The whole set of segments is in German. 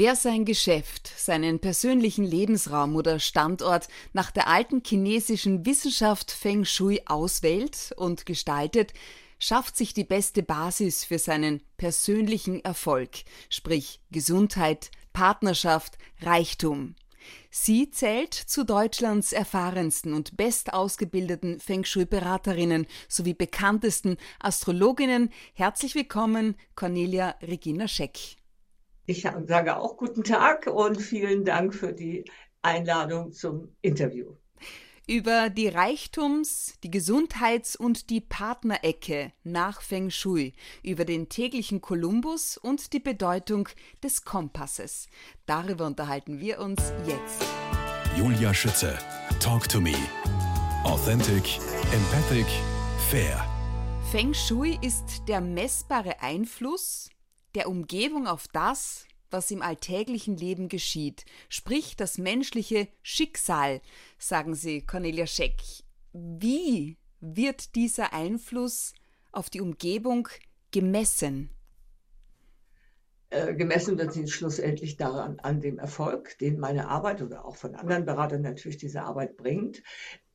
Wer sein Geschäft, seinen persönlichen Lebensraum oder Standort nach der alten chinesischen Wissenschaft Feng Shui auswählt und gestaltet, schafft sich die beste Basis für seinen persönlichen Erfolg, sprich Gesundheit, Partnerschaft, Reichtum. Sie zählt zu Deutschlands erfahrensten und bestausgebildeten Feng Shui-Beraterinnen sowie bekanntesten Astrologinnen. Herzlich willkommen, Cornelia Regina Scheck. Ich sage auch guten Tag und vielen Dank für die Einladung zum Interview. Über die Reichtums-, die Gesundheits- und die Partnerecke nach Feng Shui, über den täglichen Kolumbus und die Bedeutung des Kompasses. Darüber unterhalten wir uns jetzt. Julia Schütze, Talk to Me. Authentic, empathic, fair. Feng Shui ist der messbare Einfluss der Umgebung auf das, was im alltäglichen Leben geschieht, sprich das menschliche Schicksal, sagen Sie, Cornelia Scheck. Wie wird dieser Einfluss auf die Umgebung gemessen? Äh, gemessen wird sie schlussendlich daran, an dem Erfolg, den meine Arbeit oder auch von anderen Beratern natürlich diese Arbeit bringt.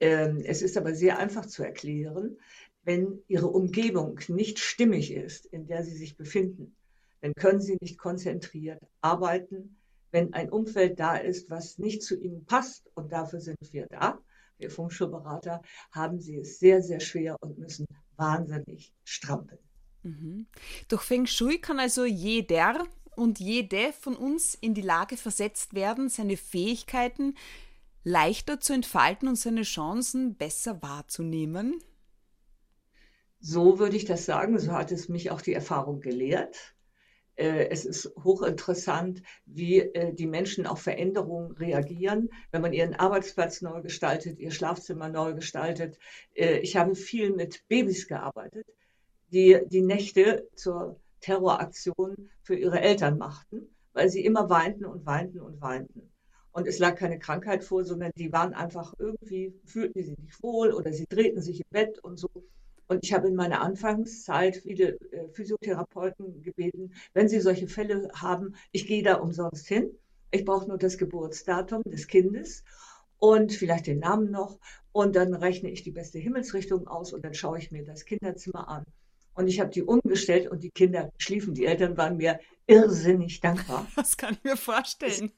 Ähm, es ist aber sehr einfach zu erklären, wenn Ihre Umgebung nicht stimmig ist, in der Sie sich befinden, dann können Sie nicht konzentriert arbeiten. Wenn ein Umfeld da ist, was nicht zu Ihnen passt, und dafür sind wir da, wir Funkschulberater, haben Sie es sehr, sehr schwer und müssen wahnsinnig strampeln. Mhm. Durch Feng Shui kann also jeder und jede von uns in die Lage versetzt werden, seine Fähigkeiten leichter zu entfalten und seine Chancen besser wahrzunehmen? So würde ich das sagen. So hat es mich auch die Erfahrung gelehrt. Äh, es ist hochinteressant, wie äh, die Menschen auf Veränderungen reagieren, wenn man ihren Arbeitsplatz neu gestaltet, ihr Schlafzimmer neu gestaltet. Äh, ich habe viel mit Babys gearbeitet, die die Nächte zur Terroraktion für ihre Eltern machten, weil sie immer weinten und weinten und weinten. Und es lag keine Krankheit vor, sondern die waren einfach irgendwie, fühlten sie sich nicht wohl oder sie drehten sich im Bett und so. Und ich habe in meiner Anfangszeit viele äh, Physiotherapeuten gebeten, wenn sie solche Fälle haben, ich gehe da umsonst hin. Ich brauche nur das Geburtsdatum des Kindes und vielleicht den Namen noch. Und dann rechne ich die beste Himmelsrichtung aus und dann schaue ich mir das Kinderzimmer an. Und ich habe die umgestellt und die Kinder schliefen. Die Eltern waren mir irrsinnig dankbar. Das kann ich mir vorstellen.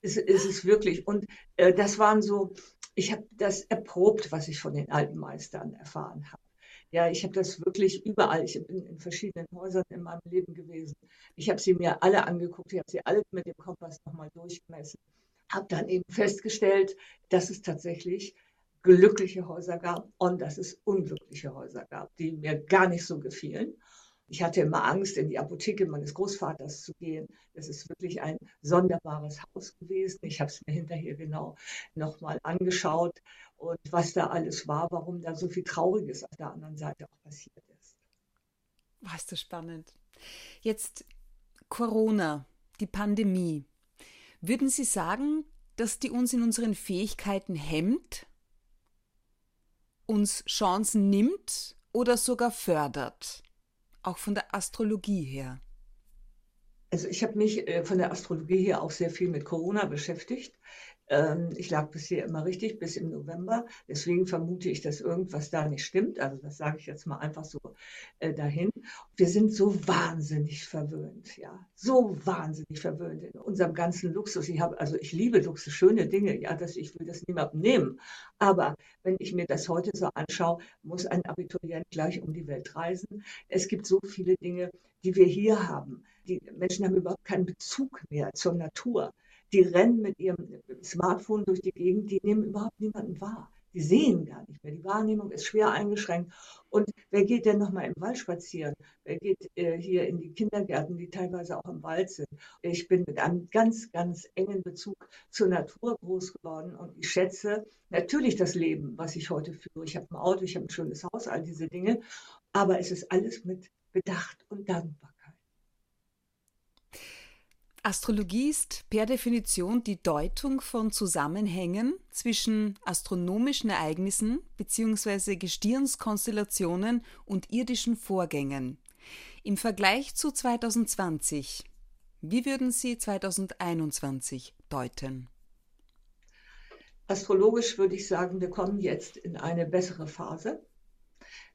Es, es, es ist wirklich. Und äh, das waren so, ich habe das erprobt, was ich von den alten Meistern erfahren habe. Ja, ich habe das wirklich überall. Ich bin in verschiedenen Häusern in meinem Leben gewesen. Ich habe sie mir alle angeguckt. Ich habe sie alle mit dem Kompass nochmal durchgemessen. Habe dann eben festgestellt, dass es tatsächlich glückliche Häuser gab und dass es unglückliche Häuser gab, die mir gar nicht so gefielen. Ich hatte immer Angst, in die Apotheke meines Großvaters zu gehen. Das ist wirklich ein sonderbares Haus gewesen. Ich habe es mir hinterher genau nochmal angeschaut und was da alles war, warum da so viel Trauriges auf der anderen Seite auch passiert ist. Ist das spannend. Jetzt Corona, die Pandemie. Würden Sie sagen, dass die uns in unseren Fähigkeiten hemmt, uns Chancen nimmt oder sogar fördert? Auch von der Astrologie her? Also ich habe mich äh, von der Astrologie her auch sehr viel mit Corona beschäftigt. Ähm, ich lag bisher immer richtig, bis im November. Deswegen vermute ich, dass irgendwas da nicht stimmt. Also das sage ich jetzt mal einfach so äh, dahin. Wir sind so wahnsinnig verwöhnt, ja, so wahnsinnig verwöhnt in unserem ganzen Luxus. Ich habe, also ich liebe Luxus, schöne Dinge, ja, dass ich will das niemandem nehmen. Aber wenn ich mir das heute so anschaue, muss ein Abiturient gleich um die Welt reisen. Es gibt so viele Dinge, die wir hier haben. Die Menschen haben überhaupt keinen Bezug mehr zur Natur die rennen mit ihrem Smartphone durch die Gegend, die nehmen überhaupt niemanden wahr. Die sehen gar nicht mehr. Die Wahrnehmung ist schwer eingeschränkt. Und wer geht denn nochmal im Wald spazieren? Wer geht äh, hier in die Kindergärten, die teilweise auch im Wald sind? Ich bin mit einem ganz, ganz engen Bezug zur Natur groß geworden und ich schätze natürlich das Leben, was ich heute führe. Ich habe ein Auto, ich habe ein schönes Haus, all diese Dinge. Aber es ist alles mit Bedacht und Dankbarkeit. Astrologie ist per Definition die Deutung von Zusammenhängen zwischen astronomischen Ereignissen bzw. Gestirnskonstellationen und irdischen Vorgängen. Im Vergleich zu 2020 Wie würden Sie 2021 deuten? Astrologisch würde ich sagen, wir kommen jetzt in eine bessere Phase.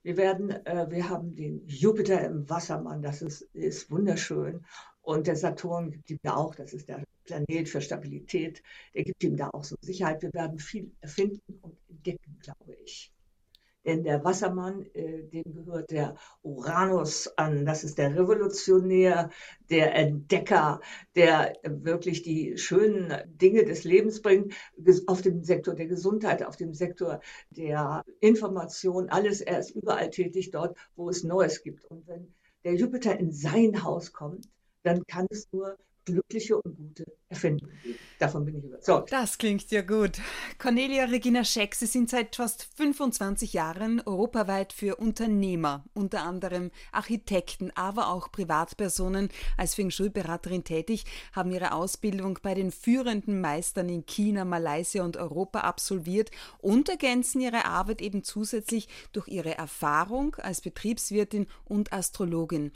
Wir werden, äh, wir haben den Jupiter im Wassermann, das ist, ist wunderschön. Und der Saturn gibt ihm da auch, das ist der Planet für Stabilität, der gibt ihm da auch so Sicherheit. Wir werden viel erfinden und entdecken, glaube ich. Denn der Wassermann, äh, dem gehört der Uranus an. Das ist der Revolutionär, der Entdecker, der wirklich die schönen Dinge des Lebens bringt, auf dem Sektor der Gesundheit, auf dem Sektor der Information, alles. Er ist überall tätig dort, wo es Neues gibt. Und wenn der Jupiter in sein Haus kommt, dann kann es nur glückliche und gute Erfindungen geben. Davon bin ich überzeugt. Das klingt ja gut. Cornelia Regina Scheck, Sie sind seit fast 25 Jahren europaweit für Unternehmer, unter anderem Architekten, aber auch Privatpersonen als Feng Shui-Beraterin tätig, haben Ihre Ausbildung bei den führenden Meistern in China, Malaysia und Europa absolviert und ergänzen Ihre Arbeit eben zusätzlich durch Ihre Erfahrung als Betriebswirtin und Astrologin.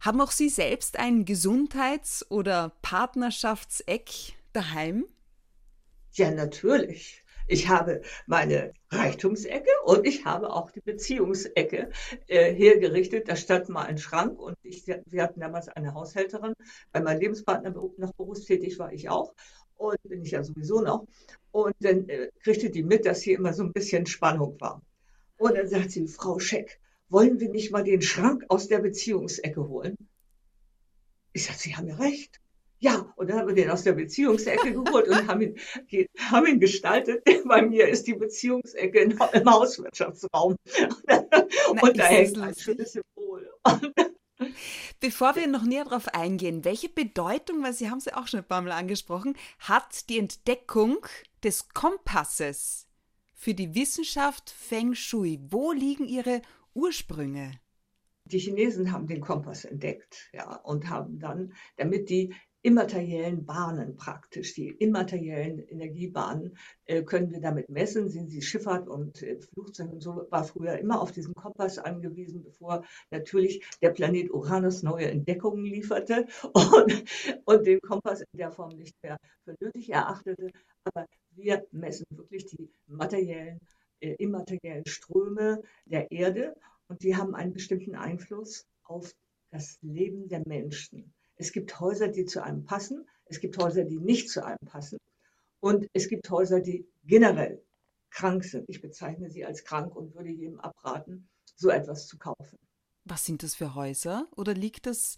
Haben auch Sie selbst ein Gesundheits- oder Partnerschaftseck daheim? Ja, natürlich. Ich habe meine Reichtumsecke und ich habe auch die Beziehungsecke äh, hergerichtet. Da stand mal ein Schrank und ich, wir hatten damals eine Haushälterin, weil mein Lebenspartner noch berufstätig war, ich auch. Und bin ich ja sowieso noch. Und dann äh, kriegte die mit, dass hier immer so ein bisschen Spannung war. Und dann sagt sie, Frau Scheck, wollen wir nicht mal den Schrank aus der Beziehungsecke holen? Ich sagte, Sie haben ja recht. Ja, und dann haben wir den aus der Beziehungsecke geholt und haben ihn, haben ihn gestaltet. Bei mir ist die Beziehungsecke im Hauswirtschaftsraum. und da hängt ein schönes Symbol. Bevor wir noch näher darauf eingehen, welche Bedeutung, weil Sie haben es ja auch schon ein paar Mal angesprochen, hat die Entdeckung des Kompasses für die Wissenschaft Feng Shui? Wo liegen Ihre Ursprünge? Die Chinesen haben den Kompass entdeckt ja, und haben dann, damit die immateriellen Bahnen praktisch, die immateriellen Energiebahnen, äh, können wir damit messen. Sind sie Schifffahrt und äh, Flugzeug und so, war früher immer auf diesen Kompass angewiesen, bevor natürlich der Planet Uranus neue Entdeckungen lieferte und, und den Kompass in der Form nicht mehr für nötig erachtete. Aber wir messen wirklich die materiellen immateriellen Ströme der Erde und die haben einen bestimmten Einfluss auf das Leben der Menschen. Es gibt Häuser, die zu einem passen, es gibt Häuser, die nicht zu einem passen und es gibt Häuser, die generell krank sind. Ich bezeichne sie als krank und würde jedem abraten, so etwas zu kaufen. Was sind das für Häuser? Oder liegt das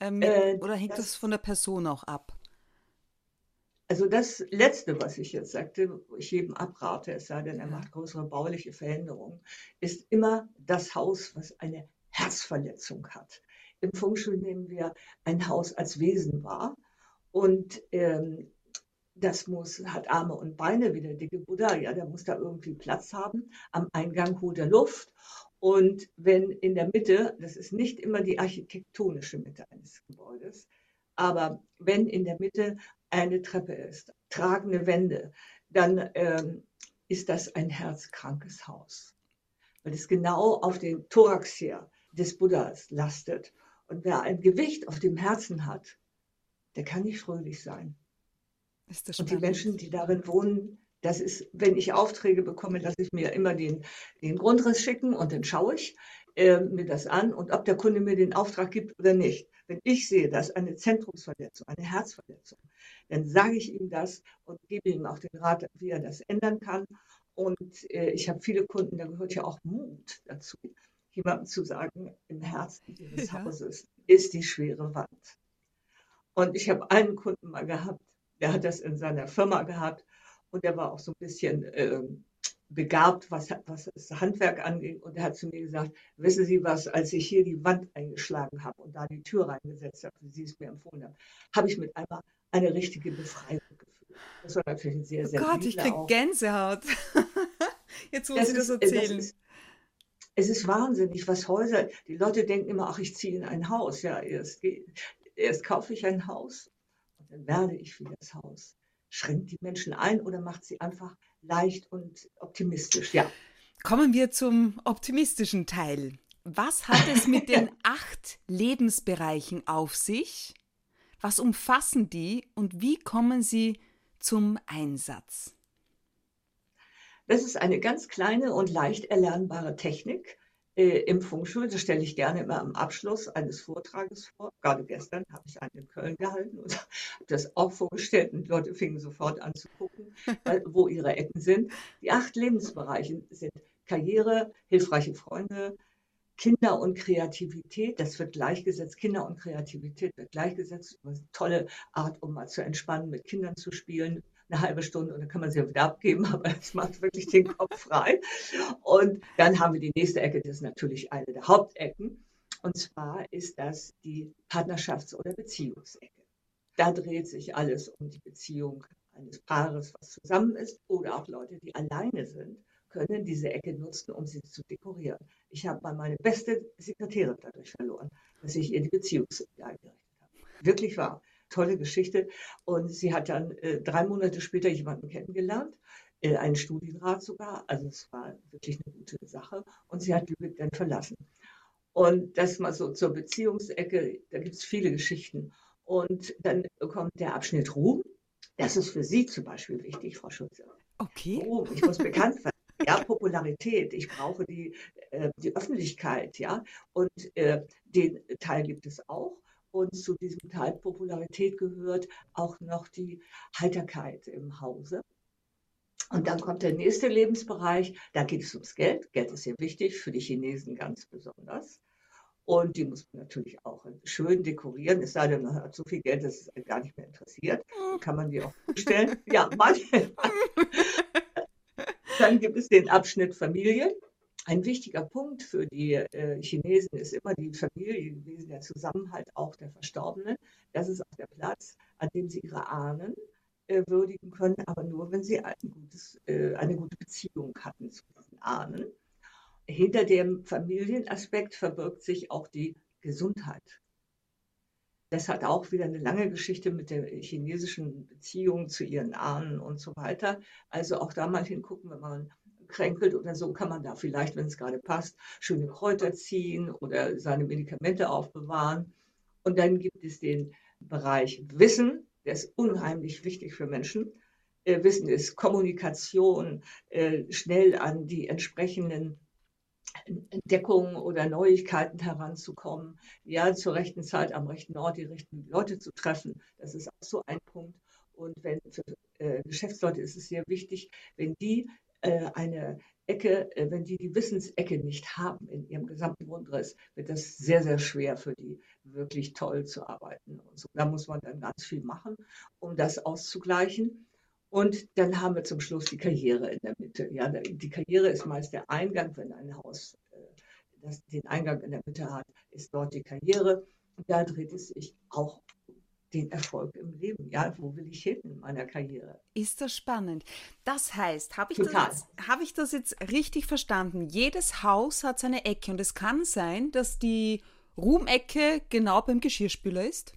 ähm, äh, oder hängt das, das von der Person auch ab? Also das Letzte, was ich jetzt sagte, wo ich jedem abrate, es sei denn, er macht größere bauliche Veränderungen, ist immer das Haus, was eine Herzverletzung hat. Im Feng Shui nehmen wir ein Haus als Wesen wahr und ähm, das muss, hat Arme und Beine wie der dicke Buddha, ja, der muss da irgendwie Platz haben. Am Eingang holt er Luft. Und wenn in der Mitte, das ist nicht immer die architektonische Mitte eines Gebäudes, aber wenn in der Mitte eine Treppe ist, tragende Wände, dann ähm, ist das ein herzkrankes Haus, weil es genau auf den Thorax hier des Buddhas lastet. Und wer ein Gewicht auf dem Herzen hat, der kann nicht fröhlich sein. Und die Menschen, die darin wohnen, das ist, wenn ich Aufträge bekomme, lasse ich mir immer den, den Grundriss schicken und dann schaue ich äh, mir das an und ob der Kunde mir den Auftrag gibt oder nicht. Wenn ich sehe, dass eine Zentrumsverletzung, eine Herzverletzung, dann sage ich ihm das und gebe ihm auch den Rat, wie er das ändern kann. Und äh, ich habe viele Kunden, da gehört ja auch Mut dazu, jemandem zu sagen, im Herzen ihres ja. Hauses ist die schwere Wand. Und ich habe einen Kunden mal gehabt, der hat das in seiner Firma gehabt und der war auch so ein bisschen äh, begabt, was, was das Handwerk anging. Und er hat zu mir gesagt, wissen Sie was, als ich hier die Wand eingeschlagen habe und da die Tür reingesetzt habe, wie Sie es mir empfohlen haben, habe ich mit einmal eine richtige Befreiung gefühlt. Das war natürlich ein sehr, sehr Oh Gott, ich kriege Gänsehaut. Jetzt, wo das Sie das erzählen. Das ist, es ist wahnsinnig, was Häuser, die Leute denken immer, ach, ich ziehe in ein Haus. Ja, erst, erst kaufe ich ein Haus und dann werde ich wie das Haus. Schränkt die Menschen ein oder macht sie einfach leicht und optimistisch, ja. Kommen wir zum optimistischen Teil. Was hat es mit den acht Lebensbereichen auf sich? Was umfassen die und wie kommen sie zum Einsatz? Das ist eine ganz kleine und leicht erlernbare Technik im Feng. Das stelle ich gerne immer am Abschluss eines Vortrages vor. Gerade gestern habe ich einen in Köln gehalten und habe das auch vorgestellt und Leute fingen sofort an zu gucken, wo ihre Ecken sind. Die acht Lebensbereiche sind Karriere, hilfreiche Freunde, Kinder und Kreativität, das wird gleichgesetzt, Kinder und Kreativität wird gleichgesetzt. Eine tolle Art, um mal zu entspannen, mit Kindern zu spielen, eine halbe Stunde und dann kann man sie wieder abgeben, aber das macht wirklich den Kopf frei. Und dann haben wir die nächste Ecke, das ist natürlich eine der Hauptecken. Und zwar ist das die Partnerschafts- oder Beziehungsecke. Da dreht sich alles um die Beziehung eines Paares, was zusammen ist, oder auch Leute, die alleine sind, können diese Ecke nutzen, um sie zu dekorieren. Ich habe mal meine beste Sekretärin dadurch verloren, dass ich ihr die Beziehungsecke eingerichtet habe. Wirklich wahr tolle Geschichte. Und sie hat dann äh, drei Monate später jemanden kennengelernt, äh, einen Studienrat sogar. Also es war wirklich eine gute Sache. Und sie hat Lübeck dann verlassen. Und das mal so zur Beziehungsecke, da gibt es viele Geschichten. Und dann kommt der Abschnitt Ruhm. Das ist für Sie zum Beispiel wichtig, Frau Schulze. Okay. Ruhm, ich muss bekannt werden. Ja, Popularität. Ich brauche die, äh, die Öffentlichkeit, ja. Und äh, den Teil gibt es auch. Und zu diesem Teil Popularität gehört auch noch die Heiterkeit im Hause. Und dann kommt der nächste Lebensbereich, da geht es ums Geld. Geld ist sehr wichtig, für die Chinesen ganz besonders. Und die muss man natürlich auch schön dekorieren, es sei denn, man hat so viel Geld, dass es einen gar nicht mehr interessiert. Dann kann man die auch bestellen. ja, manche. Dann gibt es den Abschnitt Familie. Ein wichtiger Punkt für die äh, Chinesen ist immer die Familie gewesen, der Zusammenhalt auch der Verstorbenen. Das ist auch der Platz, an dem sie ihre Ahnen äh, würdigen können, aber nur, wenn sie ein gutes, äh, eine gute Beziehung hatten zu diesen Ahnen. Hinter dem Familienaspekt verbirgt sich auch die Gesundheit. Das hat auch wieder eine lange Geschichte mit der chinesischen Beziehung zu ihren Ahnen und so weiter. Also auch da mal hingucken, wenn man kränkelt oder so, kann man da vielleicht, wenn es gerade passt, schöne Kräuter ziehen oder seine Medikamente aufbewahren. Und dann gibt es den Bereich Wissen, der ist unheimlich wichtig für Menschen. Äh, Wissen ist Kommunikation, äh, schnell an die entsprechenden Entdeckungen oder Neuigkeiten heranzukommen, ja, zur rechten Zeit am rechten Ort die richtigen Leute zu treffen. Das ist auch so ein Punkt. Und wenn für äh, Geschäftsleute ist es sehr wichtig, wenn die eine Ecke, äh, wenn die die Wissensecke nicht haben in ihrem gesamten Grundriss, wird das sehr, sehr schwer für die wirklich toll zu arbeiten. Und so, da muss man dann ganz viel machen, um das auszugleichen. Und dann haben wir zum Schluss die Karriere in der Mitte. Ja, die Karriere ist meist der Eingang, wenn ein Haus äh, das, den Eingang in der Mitte hat, ist dort die Karriere. Und da dreht es sich auch den Erfolg im Leben. Ja, wo will ich hin in meiner Karriere? Ist das spannend. Das heißt, habe ich, das hab ich das jetzt richtig verstanden? Jedes Haus hat seine Ecke und es kann sein, dass die Ruhmecke genau beim Geschirrspüler ist?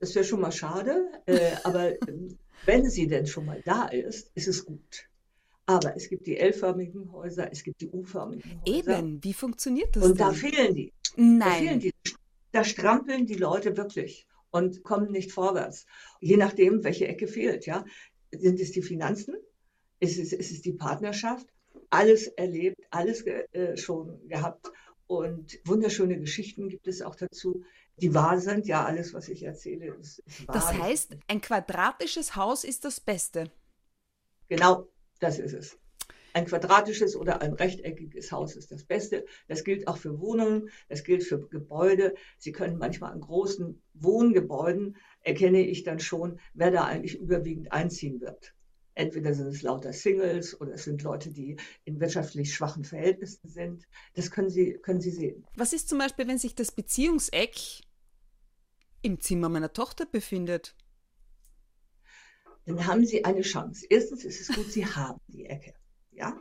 Das wäre schon mal schade, äh, aber ähm, wenn sie denn schon mal da ist, ist es gut. Aber es gibt die L-förmigen Häuser, es gibt die U-förmigen Häuser. Eben, wie funktioniert das? Und denn? da fehlen die. Nein. Da, fehlen die. da strampeln die Leute wirklich und kommen nicht vorwärts. Je nachdem, welche Ecke fehlt. Ja? Sind es die Finanzen? Ist es, ist es die Partnerschaft? Alles erlebt, alles äh, schon gehabt. Und wunderschöne Geschichten gibt es auch dazu, die wahr sind. Ja, alles, was ich erzähle, ist, ist wahr. Das heißt, ein quadratisches Haus ist das Beste. Genau, das ist es. Ein quadratisches oder ein rechteckiges Haus ist das Beste. Das gilt auch für Wohnungen, das gilt für Gebäude. Sie können manchmal an großen Wohngebäuden erkenne ich dann schon, wer da eigentlich überwiegend einziehen wird. Entweder sind es lauter Singles oder es sind Leute, die in wirtschaftlich schwachen Verhältnissen sind. Das können Sie, können Sie sehen. Was ist zum Beispiel, wenn sich das Beziehungseck im Zimmer meiner Tochter befindet? Dann haben Sie eine Chance. Erstens ist es gut, Sie haben die Ecke. Ja?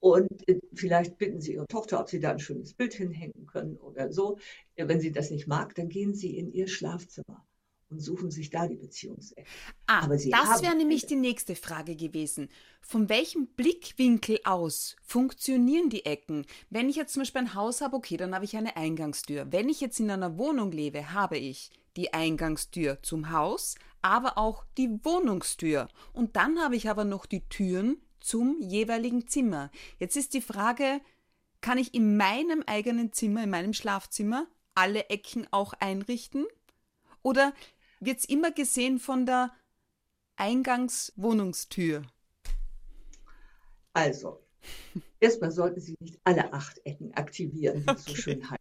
Und äh, vielleicht bitten Sie Ihre Tochter, ob Sie da ein schönes Bild hinhängen können oder so. Wenn sie das nicht mag, dann gehen Sie in Ihr Schlafzimmer und suchen sich da die Beziehungsecke. Ah, das wäre nämlich die nächste Frage gewesen. Von welchem Blickwinkel aus funktionieren die Ecken? Wenn ich jetzt zum Beispiel ein Haus habe, okay, dann habe ich eine Eingangstür. Wenn ich jetzt in einer Wohnung lebe, habe ich die Eingangstür zum Haus, aber auch die Wohnungstür. Und dann habe ich aber noch die Türen zum jeweiligen Zimmer. Jetzt ist die Frage, kann ich in meinem eigenen Zimmer, in meinem Schlafzimmer, alle Ecken auch einrichten? Oder wird es immer gesehen von der Eingangswohnungstür? Also, erstmal sollten Sie nicht alle acht Ecken aktivieren, okay. so schön heißt.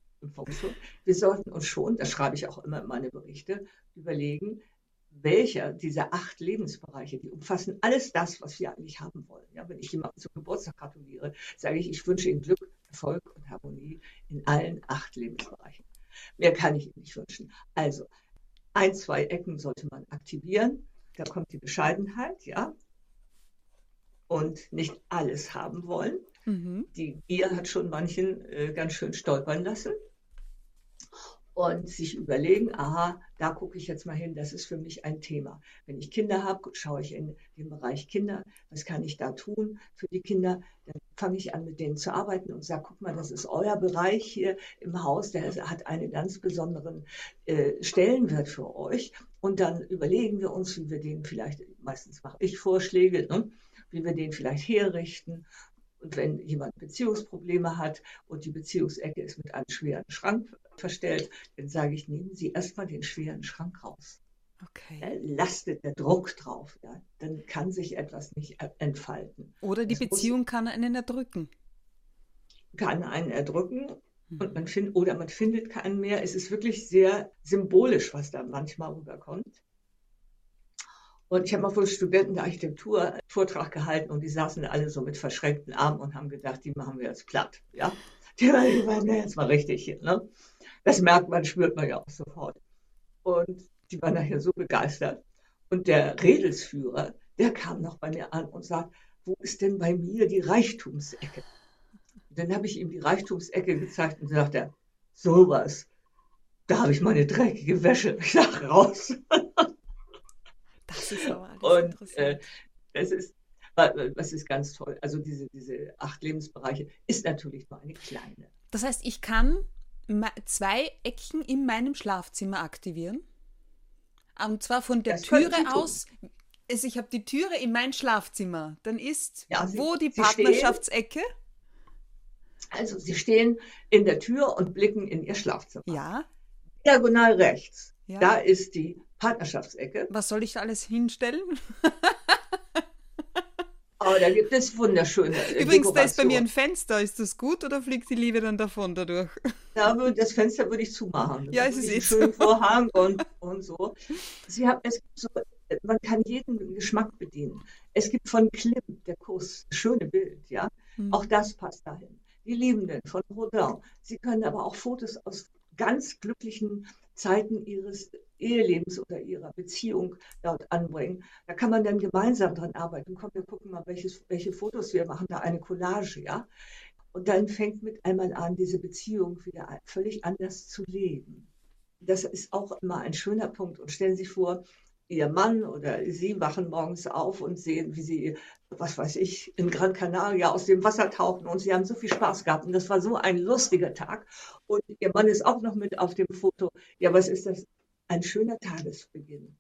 Wir sollten uns schon, das schreibe ich auch immer in meine Berichte, überlegen, welcher dieser acht Lebensbereiche, die umfassen alles das, was wir eigentlich haben wollen. Ja, wenn ich jemandem zum Geburtstag gratuliere, sage ich, ich wünsche ihm Glück, Erfolg und Harmonie in allen acht Lebensbereichen. Mehr kann ich ihm nicht wünschen. Also, ein, zwei Ecken sollte man aktivieren. Da kommt die Bescheidenheit, ja. Und nicht alles haben wollen. Mhm. Die Gier hat schon manchen äh, ganz schön stolpern lassen und sich überlegen, aha, da gucke ich jetzt mal hin, das ist für mich ein Thema. Wenn ich Kinder habe, schaue ich in den Bereich Kinder, was kann ich da tun für die Kinder? Dann fange ich an, mit denen zu arbeiten und sage, guck mal, das ist euer Bereich hier im Haus, der hat einen ganz besonderen äh, Stellenwert für euch. Und dann überlegen wir uns, wie wir den vielleicht, meistens mache ich Vorschläge, ne, wie wir den vielleicht herrichten und wenn jemand Beziehungsprobleme hat und die Beziehungsecke ist mit einem schweren Schrank verstellt, dann sage ich, nehmen Sie erstmal den schweren Schrank raus. Okay. Da lastet der Druck drauf. Ja. Dann kann sich etwas nicht entfalten. Oder die das Beziehung muss, kann einen erdrücken. Kann einen erdrücken und hm. man find, oder man findet keinen mehr. Es ist wirklich sehr symbolisch, was da manchmal rüberkommt. Und ich habe mal vor Studenten der Architektur einen Vortrag gehalten und die saßen alle so mit verschränkten Armen und haben gedacht, die machen wir jetzt platt. Ja? Die waren jetzt mal richtig hier. Ne? Das merkt man, spürt man ja auch sofort. Und die waren nachher so begeistert. Und der Redelsführer, der kam noch bei mir an und sagt, wo ist denn bei mir die Reichtumsecke? Und dann habe ich ihm die Reichtumsecke gezeigt und sagte, sowas, da habe ich meine dreckige Wäsche. Ich sag raus. Das ist aber Und äh, es ist, was ist ganz toll. Also diese, diese acht Lebensbereiche ist natürlich nur eine kleine. Das heißt, ich kann zwei Ecken in meinem Schlafzimmer aktivieren. Und zwar von der das Türe aus. Also ich habe die Türe in mein Schlafzimmer. Dann ist ja, Sie, wo die Partnerschaftsecke? Also Sie stehen in der Tür und blicken in Ihr Schlafzimmer. Ja. Diagonal rechts. Ja. Da ist die Partnerschaftsecke. Was soll ich da alles hinstellen? Aber da gibt es wunderschöne. Übrigens, da ist bei mir ein Fenster. Ist das gut oder fliegt die Liebe dann davon dadurch? Ja, das Fenster würde ich zumachen. Ja, es ist schön Vorhang und, und so. Sie haben, es gibt so. Man kann jeden Geschmack bedienen. Es gibt von Klim, der Kuss, schöne Bild, ja. Hm. Auch das passt dahin. Die Liebenden von Rodin. Sie können aber auch Fotos aus ganz glücklichen Zeiten ihres Ehelebens oder ihrer Beziehung dort anbringen. Da kann man dann gemeinsam dran arbeiten. Komm, wir gucken mal, welches, welche Fotos wir machen, da eine Collage, ja. Und dann fängt mit einmal an, diese Beziehung wieder völlig anders zu leben. Das ist auch immer ein schöner Punkt. Und stellen Sie sich vor, Ihr Mann oder Sie wachen morgens auf und sehen, wie Sie, was weiß ich, in Gran Canaria aus dem Wasser tauchen und Sie haben so viel Spaß gehabt und das war so ein lustiger Tag. Und Ihr Mann ist auch noch mit auf dem Foto. Ja, was ist das? Ein schöner Tagesbeginn.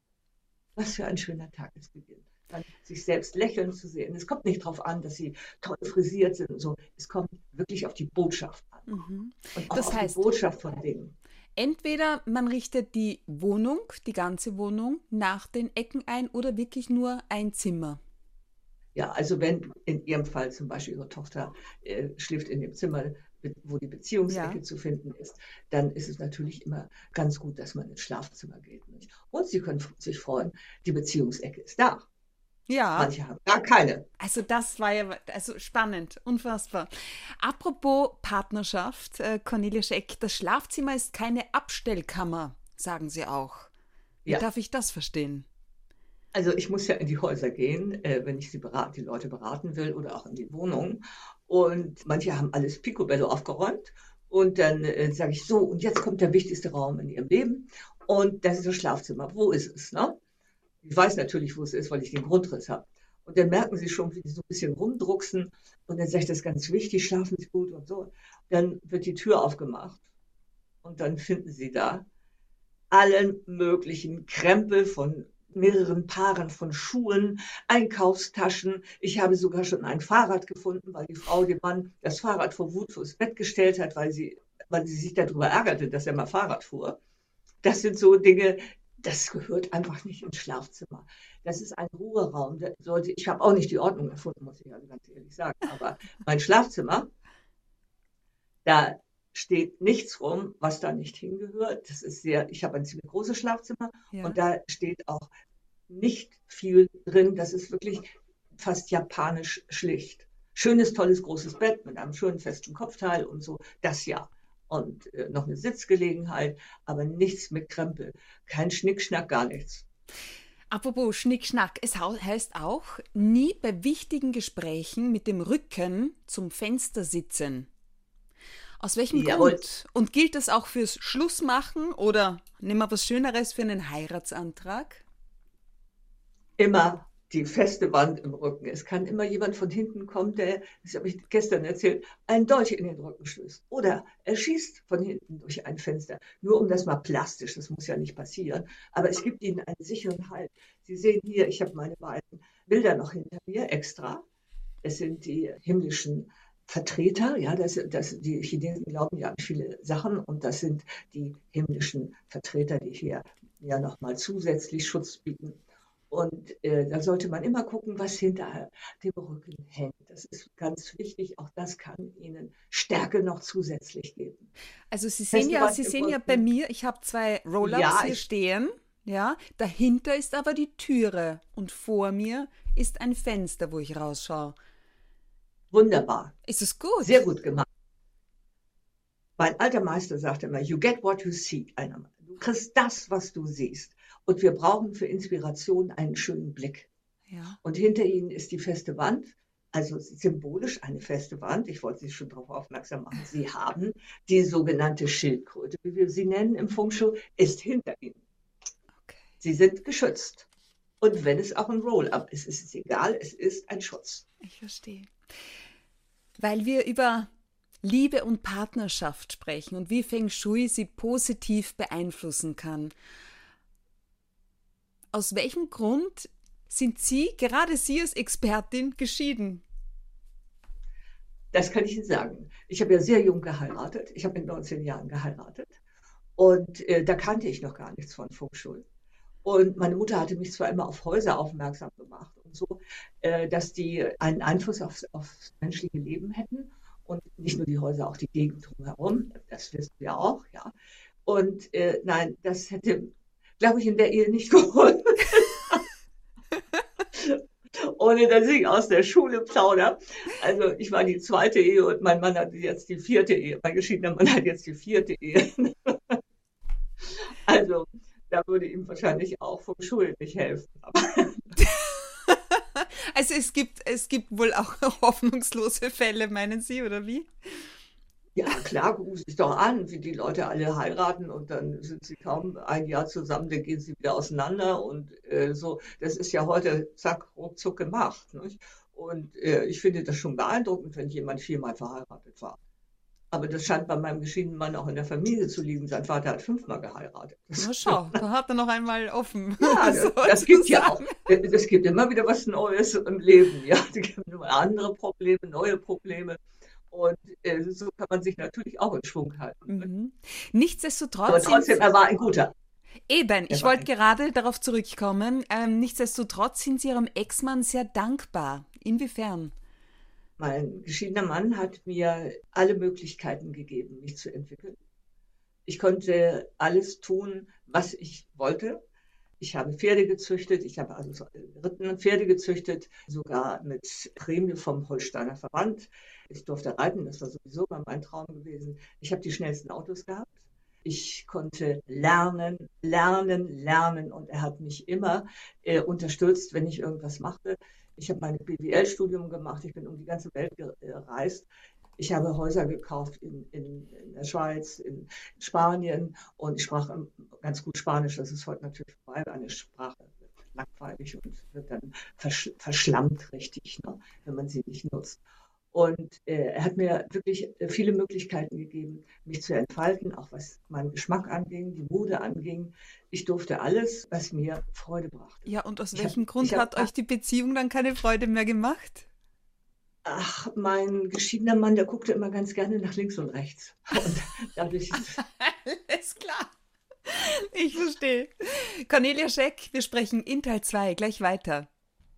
Was für ein schöner Tagesbeginn. Dann sich selbst lächeln zu sehen. Es kommt nicht darauf an, dass sie toll frisiert sind und so. Es kommt wirklich auf die Botschaft an. Mhm. Und auch das heißt, die Botschaft von Dingen. Entweder man richtet die Wohnung, die ganze Wohnung, nach den Ecken ein oder wirklich nur ein Zimmer. Ja, also wenn in Ihrem Fall zum Beispiel Ihre Tochter äh, schläft in dem Zimmer, wo die Beziehungsecke ja. zu finden ist, dann ist es natürlich immer ganz gut, dass man ins Schlafzimmer geht. Nicht? Und Sie können sich freuen, die Beziehungsecke ist da. Ja. Manche haben gar keine. Also das war ja also spannend, unfassbar. Apropos Partnerschaft, äh, Cornelia Scheck, das Schlafzimmer ist keine Abstellkammer, sagen Sie auch. Wie ja. darf ich das verstehen? Also ich muss ja in die Häuser gehen, äh, wenn ich sie die Leute beraten will oder auch in die Wohnung. Und manche haben alles picobello aufgeräumt. Und dann äh, sage ich so, und jetzt kommt der wichtigste Raum in ihrem Leben. Und das ist das Schlafzimmer. Wo ist es? Ne? Ich weiß natürlich, wo es ist, weil ich den Grundriss habe. Und dann merken sie schon, wie sie so ein bisschen rumdrucksen. Und dann sage ich, das ist ganz wichtig, schlafen Sie gut und so. Dann wird die Tür aufgemacht. Und dann finden sie da allen möglichen Krempel von mehreren Paaren von Schuhen, Einkaufstaschen. Ich habe sogar schon ein Fahrrad gefunden, weil die Frau dem Mann das Fahrrad vor Wut vors Bett gestellt hat, weil sie, weil sie sich darüber ärgerte, dass er mal Fahrrad fuhr. Das sind so Dinge, das gehört einfach nicht ins Schlafzimmer. Das ist ein Ruheraum. Ich habe auch nicht die Ordnung erfunden, muss ich also ganz ehrlich sagen. Aber mein Schlafzimmer, da steht nichts rum, was da nicht hingehört. Das ist sehr, ich habe ein ziemlich großes Schlafzimmer ja. und da steht auch nicht viel drin. Das ist wirklich fast japanisch schlicht. Schönes, tolles, großes Bett mit einem schönen festen Kopfteil und so, das ja. Und äh, noch eine Sitzgelegenheit, aber nichts mit Krempel. Kein Schnickschnack, gar nichts. Apropos Schnickschnack, es heißt auch, nie bei wichtigen Gesprächen mit dem Rücken zum Fenster sitzen. Aus welchem Jawohl. Grund? Und gilt das auch fürs Schlussmachen oder nehmen wir was Schöneres für einen Heiratsantrag? Immer die feste Wand im Rücken. Es kann immer jemand von hinten kommen, der, das habe ich gestern erzählt, einen Dolch in den Rücken stößt. Oder er schießt von hinten durch ein Fenster. Nur um das mal plastisch, das muss ja nicht passieren. Aber es gibt ihnen einen sicheren Halt. Sie sehen hier, ich habe meine beiden Bilder noch hinter mir extra. Es sind die himmlischen Vertreter, ja, das, das, die Chinesen glauben ja an viele Sachen und das sind die himmlischen Vertreter, die hier ja nochmal zusätzlich Schutz bieten. Und äh, da sollte man immer gucken, was hinter dem Rücken hängt. Das ist ganz wichtig. Auch das kann Ihnen Stärke noch zusätzlich geben. Also Sie sehen ja, Sie sehen ja bei mir, ich habe zwei Roll-ups ja, hier stehen. Ja, dahinter ist aber die Türe und vor mir ist ein Fenster, wo ich rausschaue. Wunderbar. Ist es gut? Sehr gut gemacht. Mein alter Meister sagte immer, you get what you see. Du kriegst das, was du siehst. Und wir brauchen für Inspiration einen schönen Blick. Ja. Und hinter ihnen ist die feste Wand, also symbolisch eine feste Wand. Ich wollte Sie schon darauf aufmerksam machen. Sie haben die sogenannte Schildkröte, wie wir sie nennen im Feng Shui, ist hinter ihnen. Okay. Sie sind geschützt. Und wenn es auch ein Roll-up ist, ist es egal, es ist ein Schutz. Ich verstehe weil wir über Liebe und Partnerschaft sprechen und wie Feng Shui sie positiv beeinflussen kann. Aus welchem Grund sind Sie, gerade Sie als Expertin, geschieden? Das kann ich Ihnen sagen. Ich habe ja sehr jung geheiratet. Ich habe mit 19 Jahren geheiratet. Und äh, da kannte ich noch gar nichts von Feng Shui. Und meine Mutter hatte mich zwar immer auf Häuser aufmerksam gemacht und so, äh, dass die einen Einfluss aufs, aufs menschliche Leben hätten. Und nicht nur die Häuser, auch die Gegend drumherum. Das wissen wir auch, ja. Und äh, nein, das hätte, glaube ich, in der Ehe nicht geholfen. Ohne dass ich aus der Schule plaudere. Also ich war die zweite Ehe und mein Mann hat jetzt die vierte Ehe. Mein geschiedener Mann hat jetzt die vierte Ehe. also da würde ihm wahrscheinlich auch vom Schulen nicht helfen. also es gibt, es gibt wohl auch hoffnungslose Fälle, meinen Sie, oder wie? Ja, klar, gucken Sie sich doch an, wie die Leute alle heiraten und dann sind sie kaum ein Jahr zusammen, dann gehen sie wieder auseinander und äh, so. Das ist ja heute zack, ruckzuck gemacht. Nicht? Und äh, ich finde das schon beeindruckend, wenn jemand viermal verheiratet war. Aber das scheint bei meinem geschiedenen Mann auch in der Familie zu liegen. Sein Vater hat fünfmal geheiratet. Na schau, da hat er noch einmal offen. Ja, das, das gibt ja auch. Es gibt immer wieder was Neues im Leben. Ja, es gibt immer andere Probleme, neue Probleme. Und äh, so kann man sich natürlich auch in Schwung halten. Mhm. Nichtsdestotrotz. Aber trotzdem, er war ein guter. Eben, ich wollte gerade darauf zurückkommen. Ähm, nichtsdestotrotz sind Sie Ihrem Ex-Mann sehr dankbar. Inwiefern? Mein geschiedener Mann hat mir alle Möglichkeiten gegeben, mich zu entwickeln. Ich konnte alles tun, was ich wollte. Ich habe Pferde gezüchtet, ich habe also Ritten und Pferde gezüchtet, sogar mit Prämie vom Holsteiner Verband. Ich durfte reiten, das war sowieso mein Traum gewesen. Ich habe die schnellsten Autos gehabt. Ich konnte lernen, lernen, lernen und er hat mich immer äh, unterstützt, wenn ich irgendwas machte. Ich habe mein BWL-Studium gemacht, ich bin um die ganze Welt gereist. Ich habe Häuser gekauft in, in, in der Schweiz, in Spanien und ich sprach ganz gut Spanisch. Das ist heute natürlich vorbei. Eine Sprache langweilig und wird dann versch verschlammt richtig, ne, wenn man sie nicht nutzt. Und äh, er hat mir wirklich äh, viele Möglichkeiten gegeben, mich zu entfalten, auch was meinen Geschmack anging, die Mode anging. Ich durfte alles, was mir Freude brachte. Ja, und aus ich welchem hab, Grund hat hab, euch die Beziehung dann keine Freude mehr gemacht? Ach, mein geschiedener Mann, der guckte immer ganz gerne nach links und rechts. Und dadurch Alles klar. Ich verstehe. Cornelia Scheck, wir sprechen in Teil 2 gleich weiter.